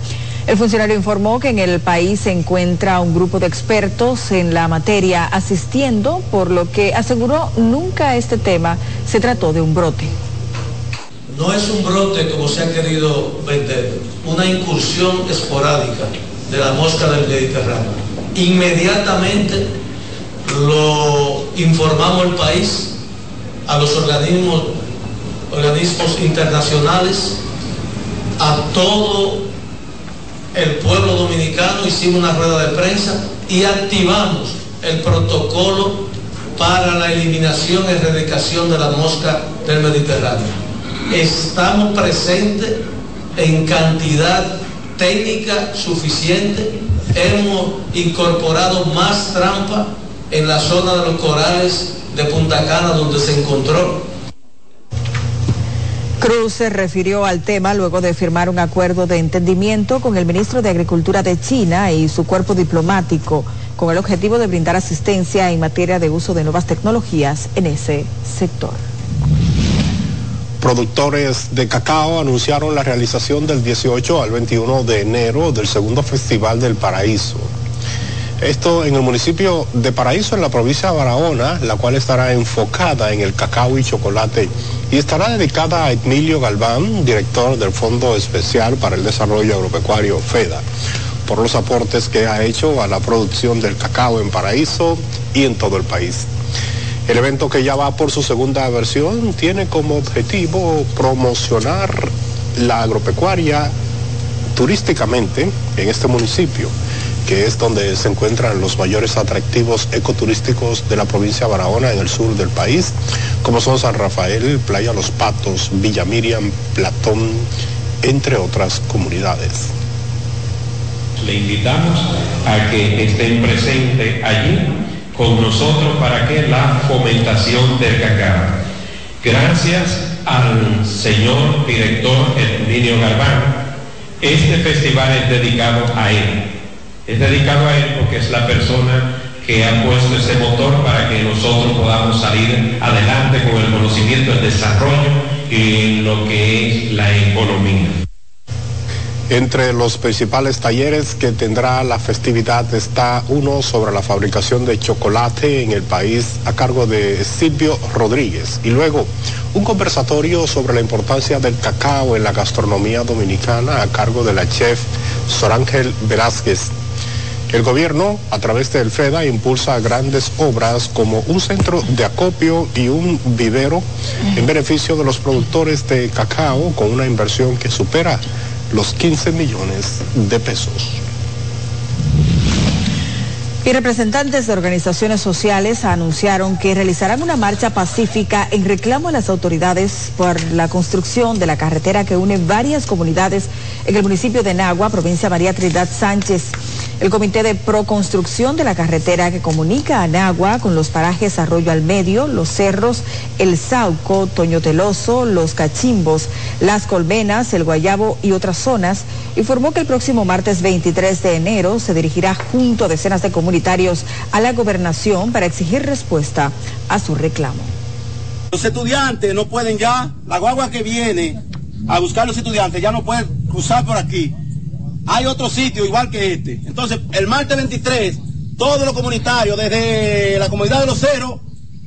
Speaker 8: El funcionario informó que en el país se encuentra un grupo de expertos en la materia asistiendo, por lo que aseguró nunca este tema se trató de un brote.
Speaker 40: No es un brote como se ha querido vender, una incursión esporádica de la mosca del Mediterráneo. Inmediatamente lo informamos al país, a los organismos, internacionales, a todo el pueblo dominicano, hicimos una rueda de prensa y activamos el protocolo para la eliminación y erradicación de la mosca del Mediterráneo. Estamos presentes en cantidad técnica suficiente hemos incorporado más trampa en la zona de los corales de Punta Cana donde se encontró.
Speaker 8: Cruz se refirió al tema luego de firmar un acuerdo de entendimiento con el ministro de Agricultura de China y su cuerpo diplomático con el objetivo de brindar asistencia en materia de uso de nuevas tecnologías en ese sector.
Speaker 28: Productores de cacao anunciaron la realización del 18 al 21 de enero del segundo Festival del Paraíso. Esto en el municipio de Paraíso, en la provincia de Barahona, la cual estará enfocada en el cacao y chocolate y estará dedicada a Emilio Galván, director del Fondo Especial para el Desarrollo Agropecuario FEDA, por los aportes que ha hecho a la producción del cacao en Paraíso y en todo el país. El evento que ya va por su segunda versión tiene como objetivo promocionar la agropecuaria turísticamente en este municipio, que es donde se encuentran los mayores atractivos ecoturísticos de la provincia de Barahona en el sur del país, como son San Rafael, Playa Los Patos, Villa Miriam, Platón, entre otras comunidades.
Speaker 41: Le invitamos a que estén presentes allí con nosotros para que la fomentación del cacao. Gracias al señor director Emilio Galván, este festival es dedicado a él. Es dedicado a él porque es la persona
Speaker 42: que ha puesto ese motor para que nosotros podamos salir adelante con el conocimiento, el desarrollo y lo que es la economía.
Speaker 28: Entre los principales talleres que tendrá la festividad está uno sobre la fabricación de chocolate en el país a cargo de Silvio Rodríguez y luego un conversatorio sobre la importancia del cacao en la gastronomía dominicana a cargo de la chef Sorángel Velázquez. El gobierno, a través del FEDA, impulsa grandes obras como un centro de acopio y un vivero en beneficio de los productores de cacao con una inversión que supera los 15 millones de pesos.
Speaker 8: Y representantes de organizaciones sociales anunciaron que realizarán una marcha pacífica en reclamo a las autoridades por la construcción de la carretera que une varias comunidades en el municipio de Nagua, provincia María Trinidad Sánchez. El Comité de Proconstrucción de la carretera que comunica a Nagua con los parajes Arroyo al Medio, Los Cerros, El Sauco, Toño Teloso, Los Cachimbos, Las Colmenas, El Guayabo y otras zonas, informó que el próximo martes 23 de enero se dirigirá junto a decenas de comunitarios a la gobernación para exigir respuesta a su reclamo.
Speaker 43: Los estudiantes no pueden ya, la guagua que viene a buscar a los estudiantes ya no pueden cruzar por aquí hay otro sitio igual que este. Entonces, el martes 23, todos los comunitarios, desde la comunidad de los ceros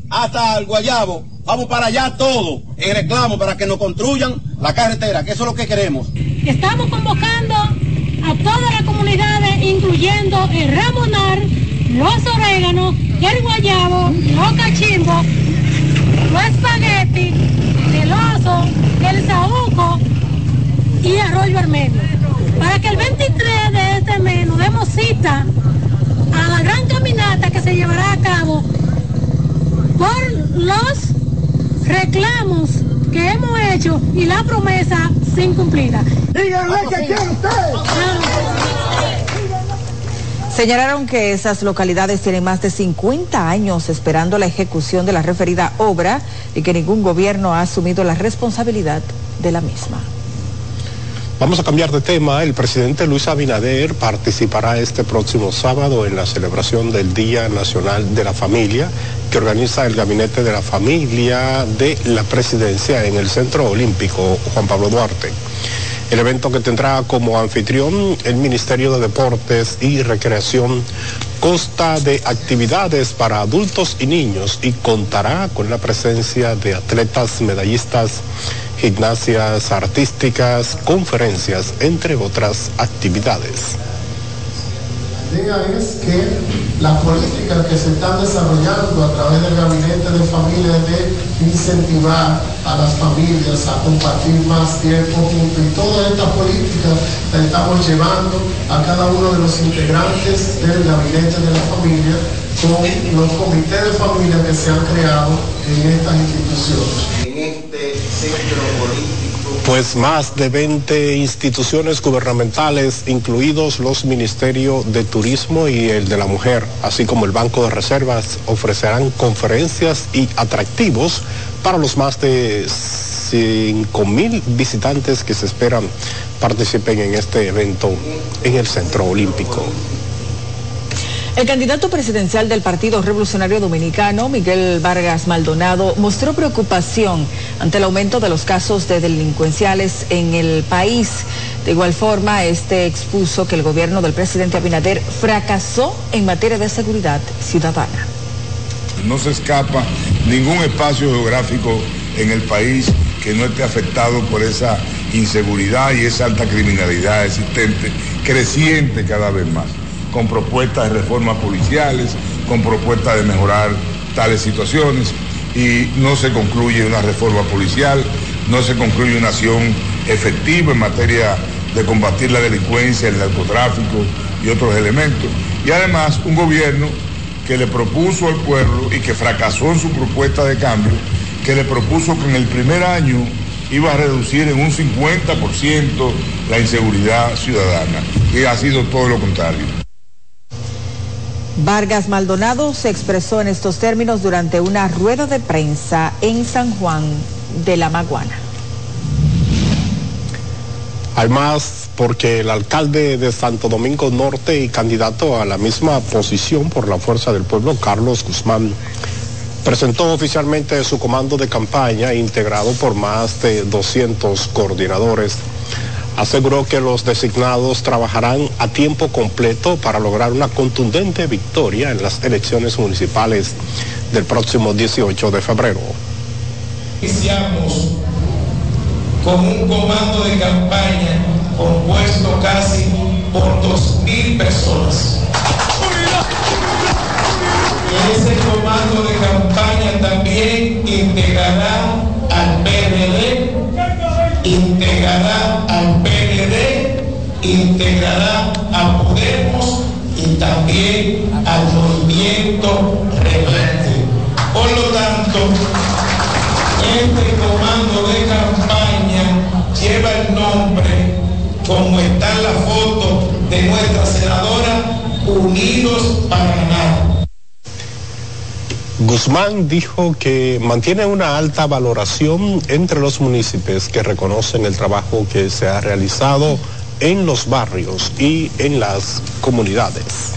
Speaker 43: hasta el Guayabo, vamos para allá todo en reclamo para que nos construyan la carretera, que eso es lo que queremos.
Speaker 44: Estamos convocando a todas las comunidades, incluyendo el Ramonar, los oréganos, el Guayabo, los cachimbos, los espaguetis, el oso, el saúco y arroyo armenio para que el 23 de este mes nos demos cita a la gran caminata que se llevará a cabo por los reclamos que hemos hecho y la promesa sin cumplida. Díganle que quiere usted.
Speaker 8: Señalaron que esas localidades tienen más de 50 años esperando la ejecución de la referida obra y que ningún gobierno ha asumido la responsabilidad de la misma.
Speaker 28: Vamos a cambiar de tema. El presidente Luis Abinader participará este próximo sábado en la celebración del Día Nacional de la Familia que organiza el Gabinete de la Familia de la Presidencia en el Centro Olímpico Juan Pablo Duarte. El evento que tendrá como anfitrión el Ministerio de Deportes y Recreación consta de actividades para adultos y niños y contará con la presencia de atletas medallistas gimnasias artísticas, conferencias, entre otras actividades.
Speaker 45: La idea es que las políticas que se están desarrollando a través del gabinete de familia de incentivar a las familias a compartir más tiempo juntos y toda esta política la estamos llevando a cada uno de los integrantes del gabinete de la familia con los comités de familia que se han creado en estas instituciones.
Speaker 28: Pues más de 20 instituciones gubernamentales, incluidos los Ministerios de Turismo y el de la Mujer, así como el Banco de Reservas, ofrecerán conferencias y atractivos para los más de 5 mil visitantes que se esperan participen en este evento en el Centro Olímpico.
Speaker 8: El candidato presidencial del Partido Revolucionario Dominicano, Miguel Vargas Maldonado, mostró preocupación ante el aumento de los casos de delincuenciales en el país. De igual forma, este expuso que el gobierno del presidente Abinader fracasó en materia de seguridad ciudadana.
Speaker 46: No se escapa ningún espacio geográfico en el país que no esté afectado por esa inseguridad y esa alta criminalidad existente, creciente cada vez más con propuestas de reformas policiales, con propuestas de mejorar tales situaciones y no se concluye una reforma policial, no se concluye una acción efectiva en materia de combatir la delincuencia, el narcotráfico y otros elementos. Y además un gobierno que le propuso al pueblo y que fracasó en su propuesta de cambio, que le propuso que en el primer año iba a reducir en un 50% la inseguridad ciudadana, y ha sido todo lo contrario.
Speaker 8: Vargas Maldonado se expresó en estos términos durante una rueda de prensa en San Juan de la Maguana.
Speaker 28: Además, porque el alcalde de Santo Domingo Norte y candidato a la misma posición por la Fuerza del Pueblo, Carlos Guzmán, presentó oficialmente su comando de campaña integrado por más de 200 coordinadores. Aseguró que los designados trabajarán a tiempo completo para lograr una contundente victoria en las elecciones municipales del próximo 18 de febrero.
Speaker 47: Iniciamos con un comando de campaña compuesto casi por dos mil personas. Ese comando de campaña también integrará al PND, integrará al PND, integrará a Podemos y también al movimiento rebelde. Por lo tanto, este comando de campaña lleva el nombre, como está en la foto de nuestra senadora, Unidos para Ganar.
Speaker 28: Guzmán dijo que mantiene una alta valoración entre los municipios que reconocen el trabajo que se ha realizado en los barrios y en las comunidades.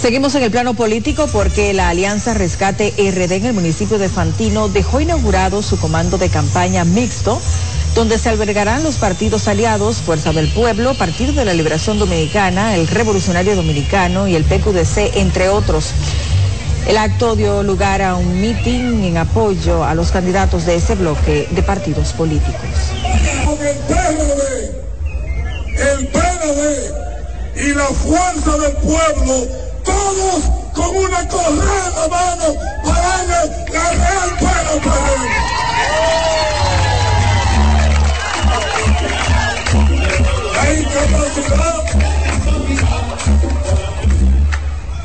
Speaker 8: Seguimos en el plano político porque la Alianza Rescate RD en el municipio de Fantino dejó inaugurado su comando de campaña mixto, donde se albergarán los partidos aliados Fuerza del Pueblo, Partido de la Liberación Dominicana, el Revolucionario Dominicano y el PQDC, entre otros. El acto dio lugar a un mitin en apoyo a los candidatos de ese bloque de partidos políticos.
Speaker 48: el PRD, el PRD y la fuerza del pueblo, todos con una correa mano para la real. Incapacidad,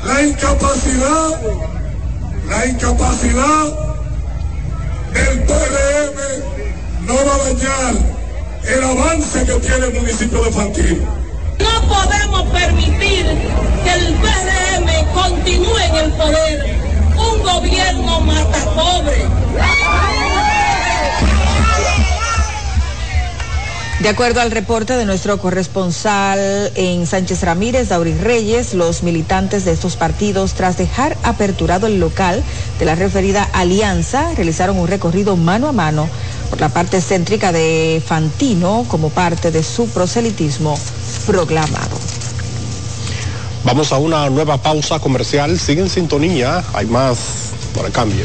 Speaker 48: la incapacidad, la incapacidad del PRM no va a dañar el avance que tiene el municipio de Fantino.
Speaker 44: No podemos permitir que el PRM continúe en el poder. Un gobierno mata pobre.
Speaker 8: De acuerdo al reporte de nuestro corresponsal en Sánchez Ramírez, Dauris Reyes, los militantes de estos partidos, tras dejar aperturado el local de la referida alianza, realizaron un recorrido mano a mano por la parte céntrica de Fantino como parte de su proselitismo proclamado.
Speaker 28: Vamos a una nueva pausa comercial. Sigue en sintonía. Hay más por el cambio.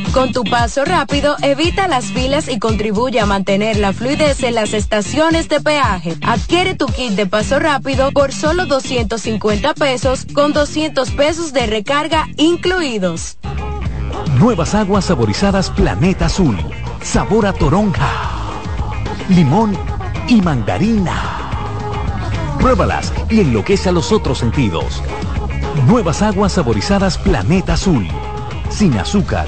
Speaker 36: Con tu paso rápido, evita las filas y contribuye a mantener la fluidez en las estaciones de peaje. Adquiere tu kit de paso rápido por solo 250 pesos con 200 pesos de recarga incluidos.
Speaker 49: Nuevas aguas saborizadas Planeta Azul. Sabor a toronja, limón y mandarina. Pruébalas y enloquece a los otros sentidos. Nuevas aguas saborizadas Planeta Azul. Sin azúcar.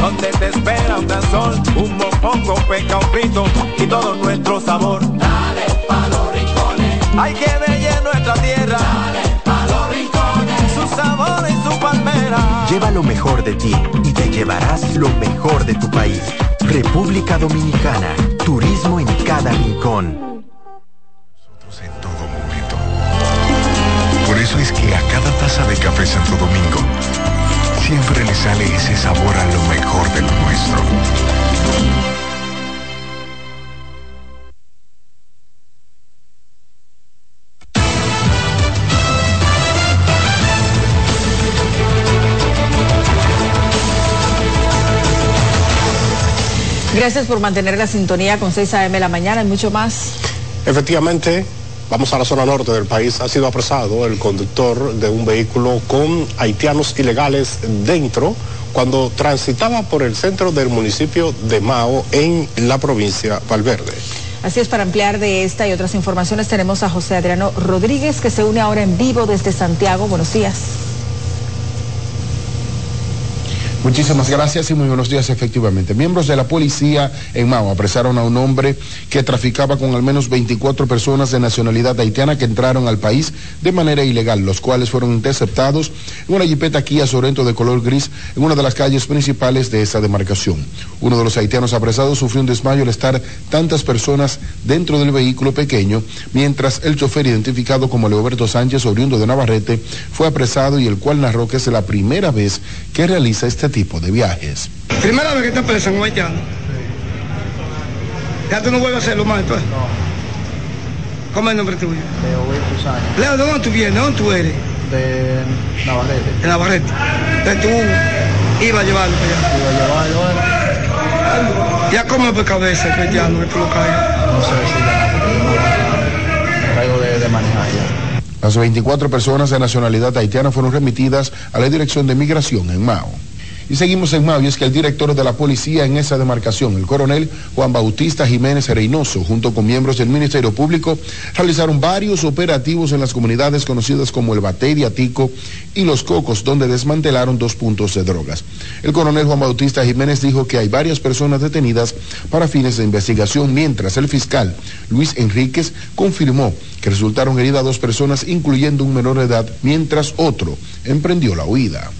Speaker 50: Donde te espera un gran sol, un mopongo, peca, un pito y todo nuestro sabor. Dale pa' los rincones, hay que bella nuestra tierra. Dale pa' los rincones, su sabor y su palmera.
Speaker 35: Lleva lo mejor de ti y te llevarás lo mejor de tu país. República Dominicana, turismo en cada rincón.
Speaker 51: Por eso es que a cada taza de café Santo Domingo siempre le sale ese sabor a lo mejor de lo nuestro.
Speaker 8: Gracias por mantener la sintonía con 6 AM la mañana y mucho más.
Speaker 28: Efectivamente, vamos a la zona norte del país. Ha sido apresado el conductor de un vehículo con haitianos ilegales dentro cuando transitaba por el centro del municipio de Mao en la provincia Valverde.
Speaker 8: Así es, para ampliar de esta y otras informaciones tenemos a José Adriano Rodríguez que se une ahora en vivo desde Santiago. Buenos días.
Speaker 52: Muchísimas gracias y muy buenos días efectivamente. Miembros de la policía en Mao apresaron a un hombre que traficaba con al menos 24 personas de nacionalidad haitiana que entraron al país de manera ilegal, los cuales fueron interceptados en una jipeta Kia Sorento de color gris en una de las calles principales de esa demarcación. Uno de los haitianos apresados sufrió un desmayo al estar tantas personas dentro del vehículo pequeño, mientras el chofer identificado como Leoberto Sánchez, oriundo de Navarrete, fue apresado y el cual narró que es la primera vez que realiza este tipo de viajes.
Speaker 53: Primera vez que estás preso en un haitiano. Ya tú no vuelves a hacerlo más entonces. ¿Cómo es el nombre tuyo?
Speaker 54: Leo.
Speaker 53: Leo, ¿de dónde tú vienes? ¿De dónde tú eres?
Speaker 54: De Navarrete.
Speaker 53: De Navarrete. Entonces tú ibas a llevarlo para allá.
Speaker 54: Iba a llevarlo,
Speaker 53: ¿Ya cómo es por cabeza el haitiano que tú lo caes?
Speaker 54: No sé si no de manejar ya.
Speaker 52: Las 24 personas de nacionalidad haitiana fueron remitidas a la Dirección de Migración en Mao. Y seguimos en Mao y es que el director de la policía en esa demarcación, el coronel Juan Bautista Jiménez Reynoso, junto con miembros del Ministerio Público, realizaron varios operativos en las comunidades conocidas como el Batey de Atico y Los Cocos, donde desmantelaron dos puntos de drogas. El coronel Juan Bautista Jiménez dijo que hay varias personas detenidas para fines de investigación, mientras el fiscal Luis Enríquez confirmó que resultaron heridas dos personas, incluyendo un menor de edad, mientras otro emprendió la huida.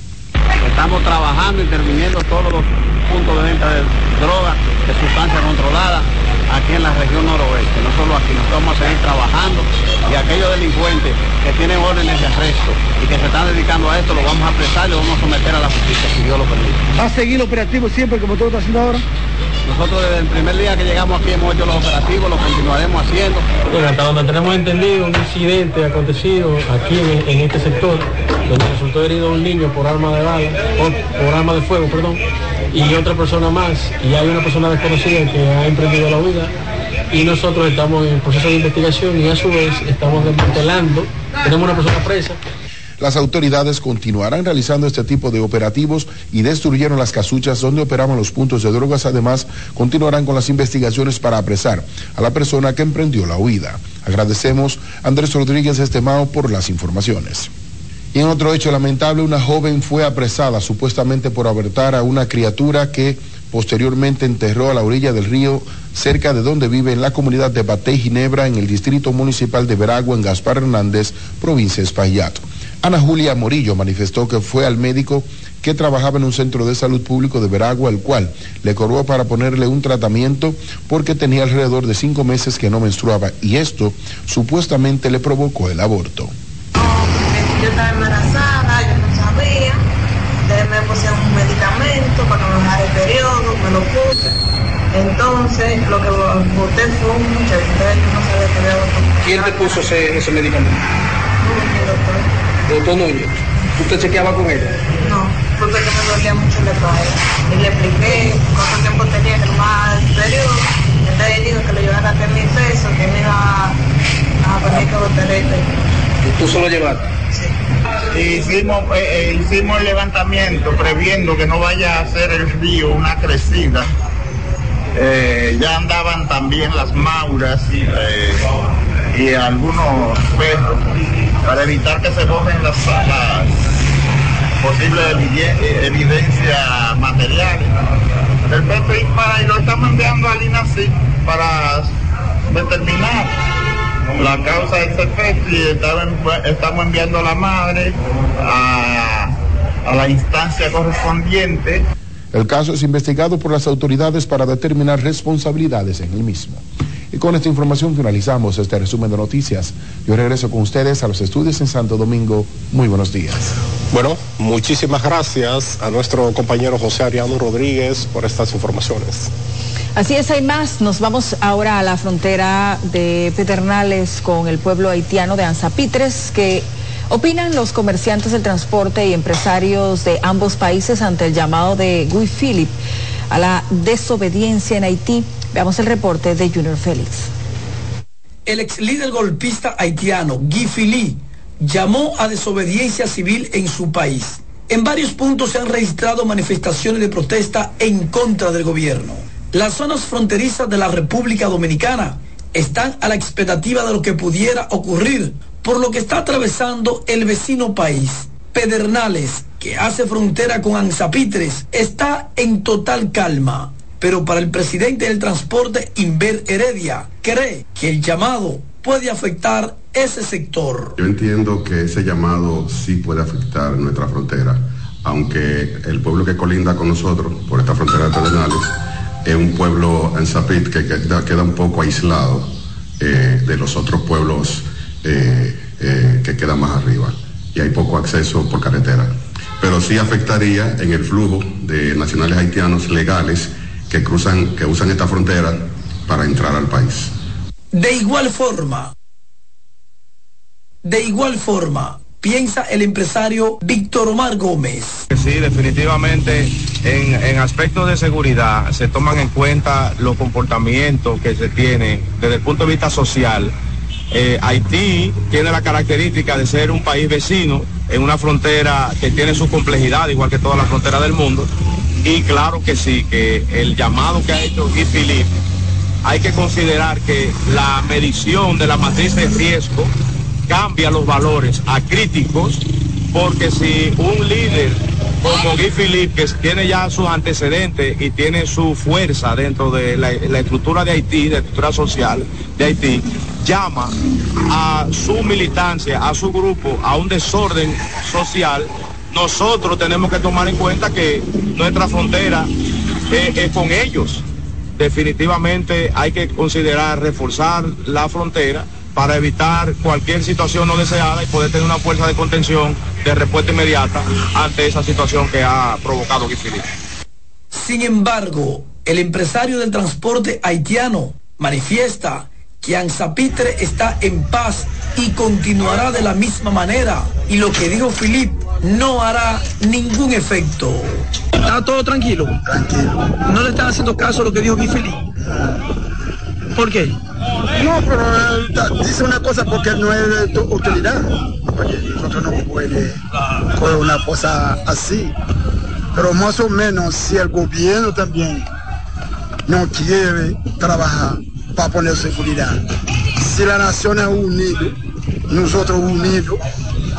Speaker 49: Estamos trabajando, interviniendo todos los puntos de venta de drogas, de sustancias controladas aquí en la región noroeste. No solo aquí, nosotros vamos a seguir trabajando y aquellos delincuentes que tienen órdenes de arresto y que se están dedicando a esto, lo vamos a apresar y lo vamos a someter a la justicia, si Dios lo permite.
Speaker 53: ¿Va a seguir operativo siempre como todo está haciendo ahora?
Speaker 49: Nosotros desde el primer día que llegamos aquí hemos hecho los operativos, lo continuaremos haciendo.
Speaker 55: Bueno, hasta donde tenemos entendido, un incidente acontecido aquí en, este sector, donde resultó herido un niño por arma de bala, por arma de fuego, perdón, y otra persona más, y hay una persona desconocida que ha emprendido la huida, y nosotros estamos en proceso de investigación y a su vez estamos desmantelando, tenemos una persona presa,
Speaker 52: Las autoridades continuarán realizando este tipo de operativos y destruyeron las casuchas donde operaban los puntos de drogas. Además, continuarán con las investigaciones para apresar a la persona que emprendió la huida. Agradecemos a Andrés Rodríguez Estemao por las informaciones. Y en otro hecho lamentable, una joven fue apresada supuestamente por abertar a una criatura que posteriormente enterró a la orilla del río cerca de donde vive en la comunidad de Batey Ginebra en el distrito municipal de Veragua en Gaspar Hernández, provincia de. Ana Julia Morillo manifestó que fue al médico que trabajaba en un centro de salud público de Veragua, el cual le cobró para ponerle un tratamiento porque tenía alrededor de cinco meses que no menstruaba y esto supuestamente le provocó el aborto.
Speaker 56: Yo estaba embarazada, yo no sabía. Entonces me puse un medicamento para no bajar el periodo, me lo puse. Entonces lo que boté fue un muchacho, no sabía que había.
Speaker 53: ¿Quién te puso ese, ese medicamento? Doctor Núñez. ¿Tú te chequeabas con él?
Speaker 56: No, porque que me dolía mucho la espalda. Y le expliqué cuánto tiempo tenía que tomar el periodo. Entonces dijo que le llevara a mil pesos, que me iba a poner que botar este.
Speaker 53: ¿Y tú solo llevaste?
Speaker 57: Hicimos, eh, eh, hicimos el levantamiento previendo que no vaya a hacer el río una crecida. Eh, ya andaban también las mauras eh, y algunos perros para evitar que se borren las, posibles evide- evidencias materiales. El PP para y lo estamos enviando al INACI para determinar la causa de ese efecto y estamos enviando a la madre a, a la instancia correspondiente.
Speaker 52: El caso es investigado por las autoridades para determinar responsabilidades en el mismo. Y con esta información finalizamos este resumen de noticias. Yo regreso con ustedes a los estudios en Santo Domingo. Muy buenos días.
Speaker 28: Bueno, muchísimas gracias a nuestro compañero José Ariano Rodríguez por estas informaciones.
Speaker 8: Así es, hay más. Nos vamos ahora a la frontera de Pedernales con el pueblo haitiano de Anzapitres, que opinan los comerciantes del transporte y empresarios de ambos países ante el llamado de Guy Philip a la desobediencia en Haití. Veamos el reporte de Junior Félix.
Speaker 58: El ex líder golpista haitiano Guy Philippe llamó a desobediencia civil en su país. En varios puntos se han registrado manifestaciones de protesta en contra del gobierno. Las zonas fronterizas de la República Dominicana están a la expectativa de lo que pudiera ocurrir por lo que está atravesando el vecino país. Pedernales, que hace frontera con Anzapitres, está en total calma. Pero para el presidente del transporte, Inver Heredia, cree que el llamado puede afectar ese sector.
Speaker 49: Yo entiendo que ese llamado sí puede afectar nuestra frontera, aunque el pueblo que colinda con nosotros por esta frontera de Pedernales es un pueblo en Zapit que queda, un poco aislado eh, de los otros pueblos eh, eh, que quedan más arriba y hay poco acceso por carretera. Pero sí afectaría en el flujo de nacionales haitianos legales que cruzan, que usan esta frontera para entrar al país.
Speaker 58: De igual forma, de igual forma, piensa el empresario Víctor Omar Gómez.
Speaker 59: Sí, definitivamente en, en aspectos de seguridad se toman en cuenta los comportamientos que se tienen desde el punto de vista social. Eh, Haití tiene la característica de ser un país vecino en una frontera que tiene su complejidad, igual que toda la frontera del mundo. Y claro que sí, que el llamado que ha hecho Guy Philippe, hay que considerar que la medición de la matriz de riesgo cambia los valores a críticos, porque si un líder como Guy Philippe, que tiene ya sus antecedentes y tiene su fuerza dentro de la, estructura de Haití, de la estructura social de Haití, llama a su militancia, a su grupo, a un desorden social, nosotros tenemos que tomar en cuenta que nuestra frontera es, es con ellos. Definitivamente hay que considerar reforzar la frontera para evitar cualquier situación no deseada y poder tener una fuerza de contención de respuesta inmediata ante esa situación que ha provocado Guy Philippe.
Speaker 58: Sin embargo, el empresario del transporte haitiano manifiesta que Anzapitre está en paz y continuará de la misma manera. Y lo que dijo Philip no hará ningún efecto.
Speaker 60: ¿Está todo tranquilo?
Speaker 49: Tranquilo.
Speaker 60: ¿No le están haciendo caso a lo que dijo Philip? ¿Por qué?
Speaker 49: No, pero él dice una cosa porque no es de tu utilidad. Porque nosotros no podemos con una cosa así. Pero más o menos si el gobierno también no quiere trabajar para poner seguridad. Si la nación es unida, nosotros unidos,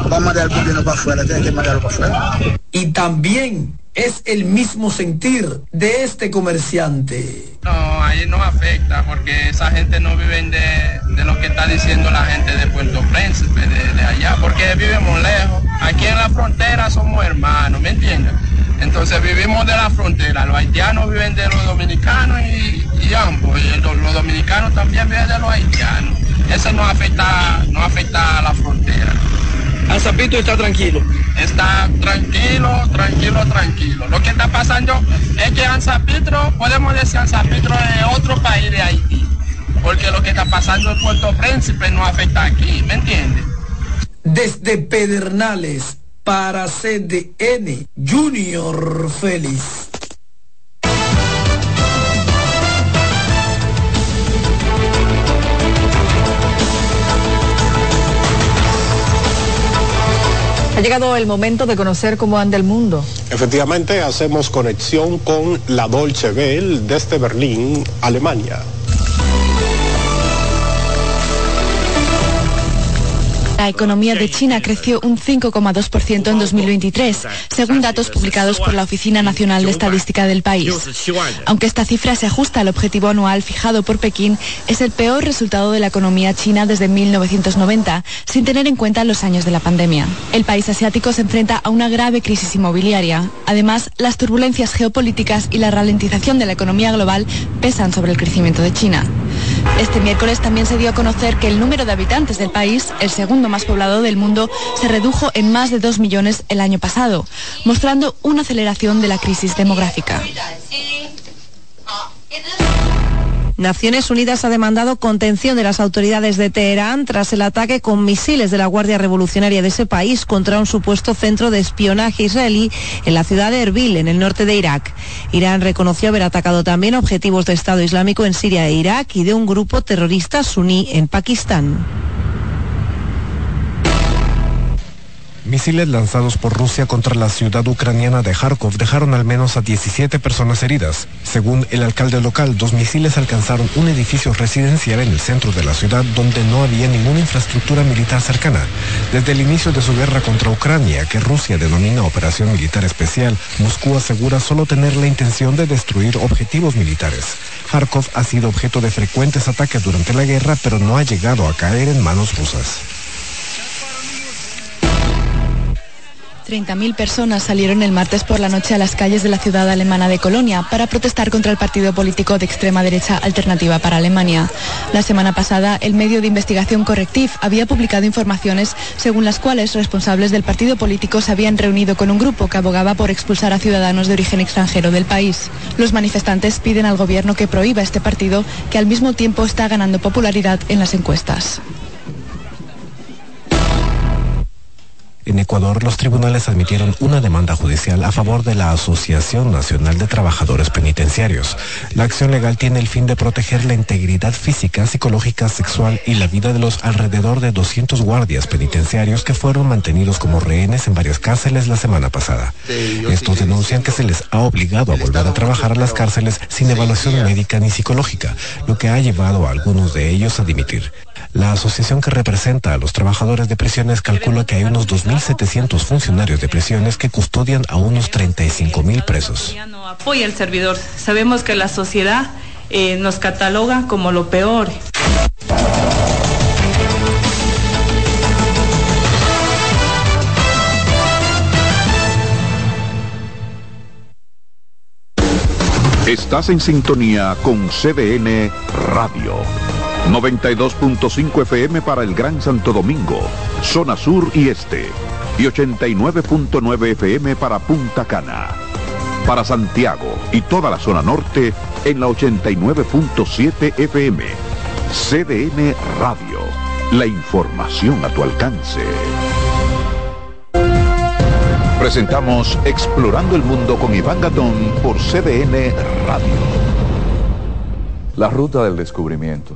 Speaker 49: vamos a mandar el gobierno para afuera, tiene que mandarlo para afuera.
Speaker 58: Y también es el mismo sentir de este comerciante.
Speaker 61: No, ahí no afecta porque esa gente no vive de, de lo que está diciendo la gente de Puerto Príncipe, de, de allá, porque vivimos lejos. Aquí en la frontera somos hermanos, ¿me entiendes? Entonces vivimos de la frontera, los haitianos viven de los dominicanos y, y ambos, y los, los, dominicanos también viven de los haitianos. Eso no afecta, no afecta a la frontera.
Speaker 60: Anzapito está tranquilo.
Speaker 61: Está tranquilo, tranquilo, tranquilo. Lo que está pasando es que Anzapitro, podemos decir Anzapitro es otro país de Haití. Porque lo que está pasando en Puerto Príncipe no afecta aquí, ¿me entiendes?
Speaker 58: Desde Pedernales para CDN Junior Félix.
Speaker 8: Ha llegado el momento de conocer cómo anda el mundo.
Speaker 28: Efectivamente, hacemos conexión con la Dolce Welle desde Berlín, Alemania.
Speaker 62: La economía de China creció un 5,2% en 2023, según datos publicados por la Oficina Nacional de Estadística del país. Aunque esta cifra se ajusta al objetivo anual fijado por Pekín, es el peor resultado de la economía china desde 1990, sin tener en cuenta los años de la pandemia. El país asiático se enfrenta a una grave crisis inmobiliaria. Además, las turbulencias geopolíticas y la ralentización de la economía global pesan sobre el crecimiento de China. Este miércoles también se dio a conocer que el número de habitantes del país, el segundo más poblado del mundo, se redujo en más de 2 millones el año pasado, mostrando una aceleración de la crisis demográfica.
Speaker 25: Naciones Unidas ha demandado contención de las autoridades de Teherán tras el ataque con misiles de la Guardia Revolucionaria de ese país contra un supuesto centro de espionaje israelí en la ciudad de Erbil, en el norte de Irak. Irán reconoció haber atacado también objetivos de Estado Islámico en Siria e Irak y de un grupo terrorista suní en Pakistán.
Speaker 49: Misiles lanzados por Rusia contra la ciudad ucraniana de Kharkov dejaron al menos a 17 personas heridas. Según el alcalde local, dos misiles alcanzaron un edificio residencial en el centro de la ciudad donde no había ninguna infraestructura militar cercana. Desde el inicio de su guerra contra Ucrania, que Rusia denomina Operación Militar Especial, Moscú asegura solo tener la intención de destruir objetivos militares. Kharkov ha sido objeto de frecuentes ataques durante la guerra, pero no ha llegado a caer en manos rusas.
Speaker 63: 30.000 personas salieron el martes por la noche a las calles de la ciudad alemana de Colonia para protestar contra el partido político de extrema derecha Alternativa para Alemania. La semana pasada, el medio de investigación Correctiv había publicado informaciones según las cuales responsables del partido político se habían reunido con un grupo que abogaba por expulsar a ciudadanos de origen extranjero del país. Los manifestantes piden al gobierno que prohíba este partido que al mismo tiempo está ganando popularidad en las encuestas.
Speaker 49: En Ecuador, los tribunales admitieron una demanda judicial a favor de la Asociación Nacional de Trabajadores Penitenciarios. La acción legal tiene el fin de proteger la integridad física, psicológica, sexual y la vida de los alrededor de 200 guardias penitenciarios que fueron mantenidos como rehenes en varias cárceles la semana pasada. Estos denuncian que se les ha obligado a volver a trabajar a las cárceles sin evaluación médica ni psicológica, lo que ha llevado a algunos de ellos a dimitir. La asociación que representa a los trabajadores de prisiones calcula que hay unos 2.700 funcionarios de prisiones que custodian a unos 35.000 presos.
Speaker 64: No apoya el servidor. Sabemos que la sociedad eh, nos cataloga como lo peor.
Speaker 1: Estás en sintonía con CDN Radio. 92.5 FM para el Gran Santo Domingo, zona sur y este, y 89.9 FM para Punta Cana. Para Santiago y toda la zona norte en la 89.7 FM. CDN Radio. La información a tu alcance. Presentamos Explorando el Mundo con Iván Gatón por CDN Radio.
Speaker 65: La ruta del descubrimiento.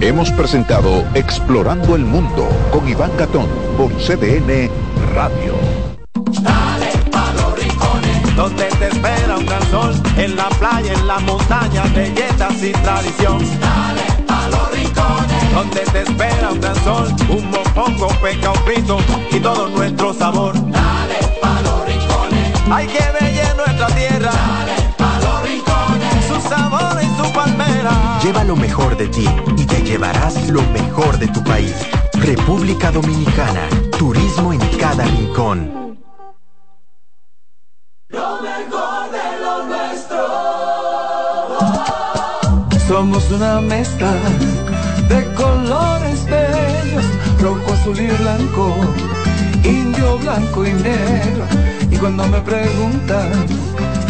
Speaker 1: Hemos presentado Explorando el Mundo con Iván Gatón por CDN Radio.
Speaker 66: Dale pa los rincones, donde te espera un gran sol, en la playa, en la montaña, belletas y tradición. Dale pa los rincones, donde te espera un gran sol, un mopongo, peca, un pito y todo nuestro sabor. Dale pa los rincones, hay que ver nuestra tierra.
Speaker 35: Lleva lo mejor de ti y te llevarás lo mejor de tu país. República Dominicana. Turismo en cada rincón.
Speaker 66: Lo mejor de lo nuestro. Somos una mezcla de colores bellos, rojo, azul y blanco, indio, blanco y negro. Y cuando me preguntan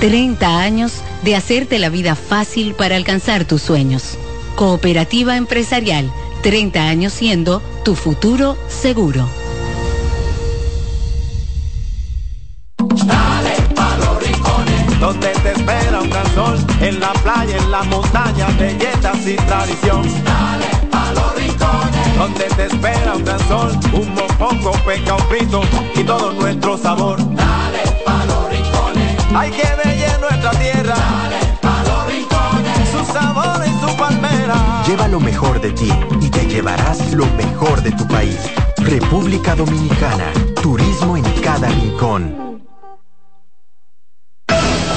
Speaker 51: 30 años de hacerte la vida fácil para alcanzar tus sueños. Cooperativa Empresarial, 30 años siendo tu futuro seguro.
Speaker 66: Dale pa' los rincones, donde te espera un gran sol, en la playa, en la montaña, belletas y tradición. Dale pa' los rincones, donde te espera un gran sol, un mopongo, peca, un frito y todo nuestro sabor. Dale hay que bella nuestra tierra. Dale pa' los rincones, su sabor y su palmera.
Speaker 35: Lleva lo mejor de ti y te llevarás lo mejor de tu país. República Dominicana, turismo en cada rincón.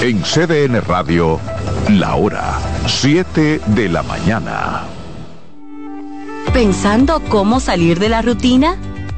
Speaker 67: En CDN Radio, la hora 7 de la mañana.
Speaker 68: ¿Pensando cómo salir de la rutina?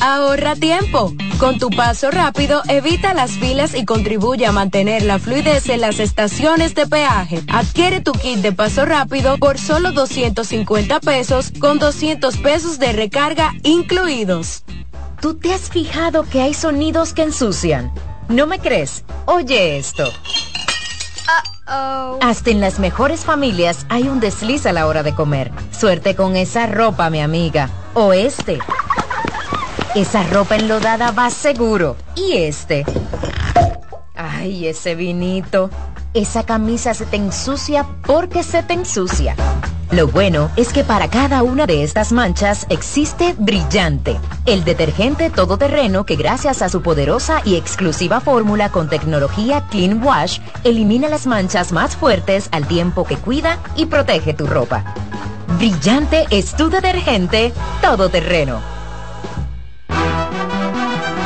Speaker 69: Ahorra tiempo. Con tu paso rápido, evita las filas y contribuye a mantener la fluidez en las estaciones de peaje. Adquiere tu kit de paso rápido por solo 250 pesos con 200 pesos de recarga incluidos.
Speaker 57: ¿Tú te has fijado que hay sonidos que ensucian? ¿No me crees? Oye esto. Hasta en las mejores familias hay un desliz a la hora de comer. Suerte con esa ropa, mi amiga. O este. Esa ropa enlodada va seguro. ¿Y este? Ay, ese vinito. Esa camisa se te ensucia porque se te ensucia. Lo bueno es que para cada una de estas manchas existe Brillante, el detergente todoterreno que gracias a su poderosa y exclusiva fórmula con tecnología Clean Wash elimina las manchas más fuertes al tiempo que cuida y protege tu ropa. Brillante es tu detergente todoterreno.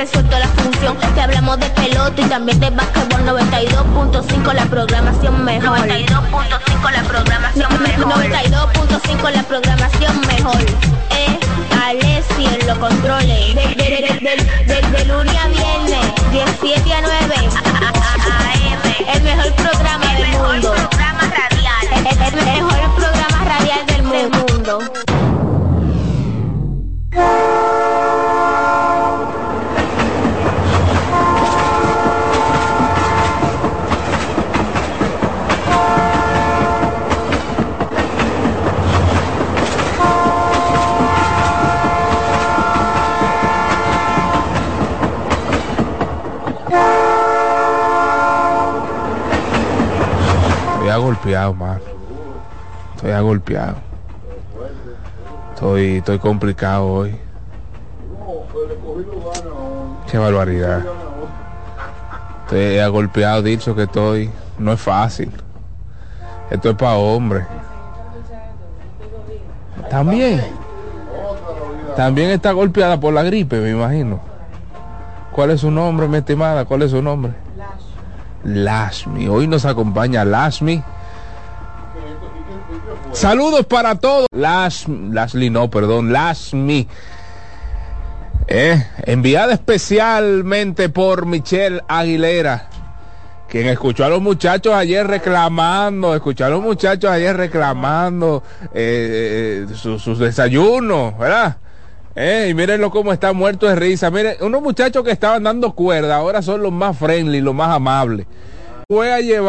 Speaker 70: resuelto la función. Te hablamos de pelota y también de básquetbol 92.5 la programación mejor. 92.5 la programación mejor. 92.5 la programación mejor. Eh, Alessi en los controles. De, de, de, de, de- de lunes a viernes, 17 a 9. AM. El mejor programa
Speaker 59: agolpeado, mano. Estoy agolpeado. Estoy, estoy complicado hoy. Qué barbaridad. Estoy agolpeado, dicho que estoy. No es fácil. Esto es para hombres. También. También está golpeada por la gripe, me imagino. ¿Cuál es su nombre, mi estimada? ¿Cuál es su nombre? Lashmi. Hoy nos acompaña Lashmi. Saludos para todos. Lash, Lashli, no, perdón, Lashmi. Eh, enviada especialmente por Michelle Aguilera, quien escuchó a los muchachos ayer reclamando, escuchó a los muchachos ayer reclamando eh, eh, sus, desayunos, ¿verdad? Eh, y mírenlo cómo está muerto de risa. Miren, unos muchachos que estaban dando cuerda, ahora son los más friendly, los más amables. Fue a llevar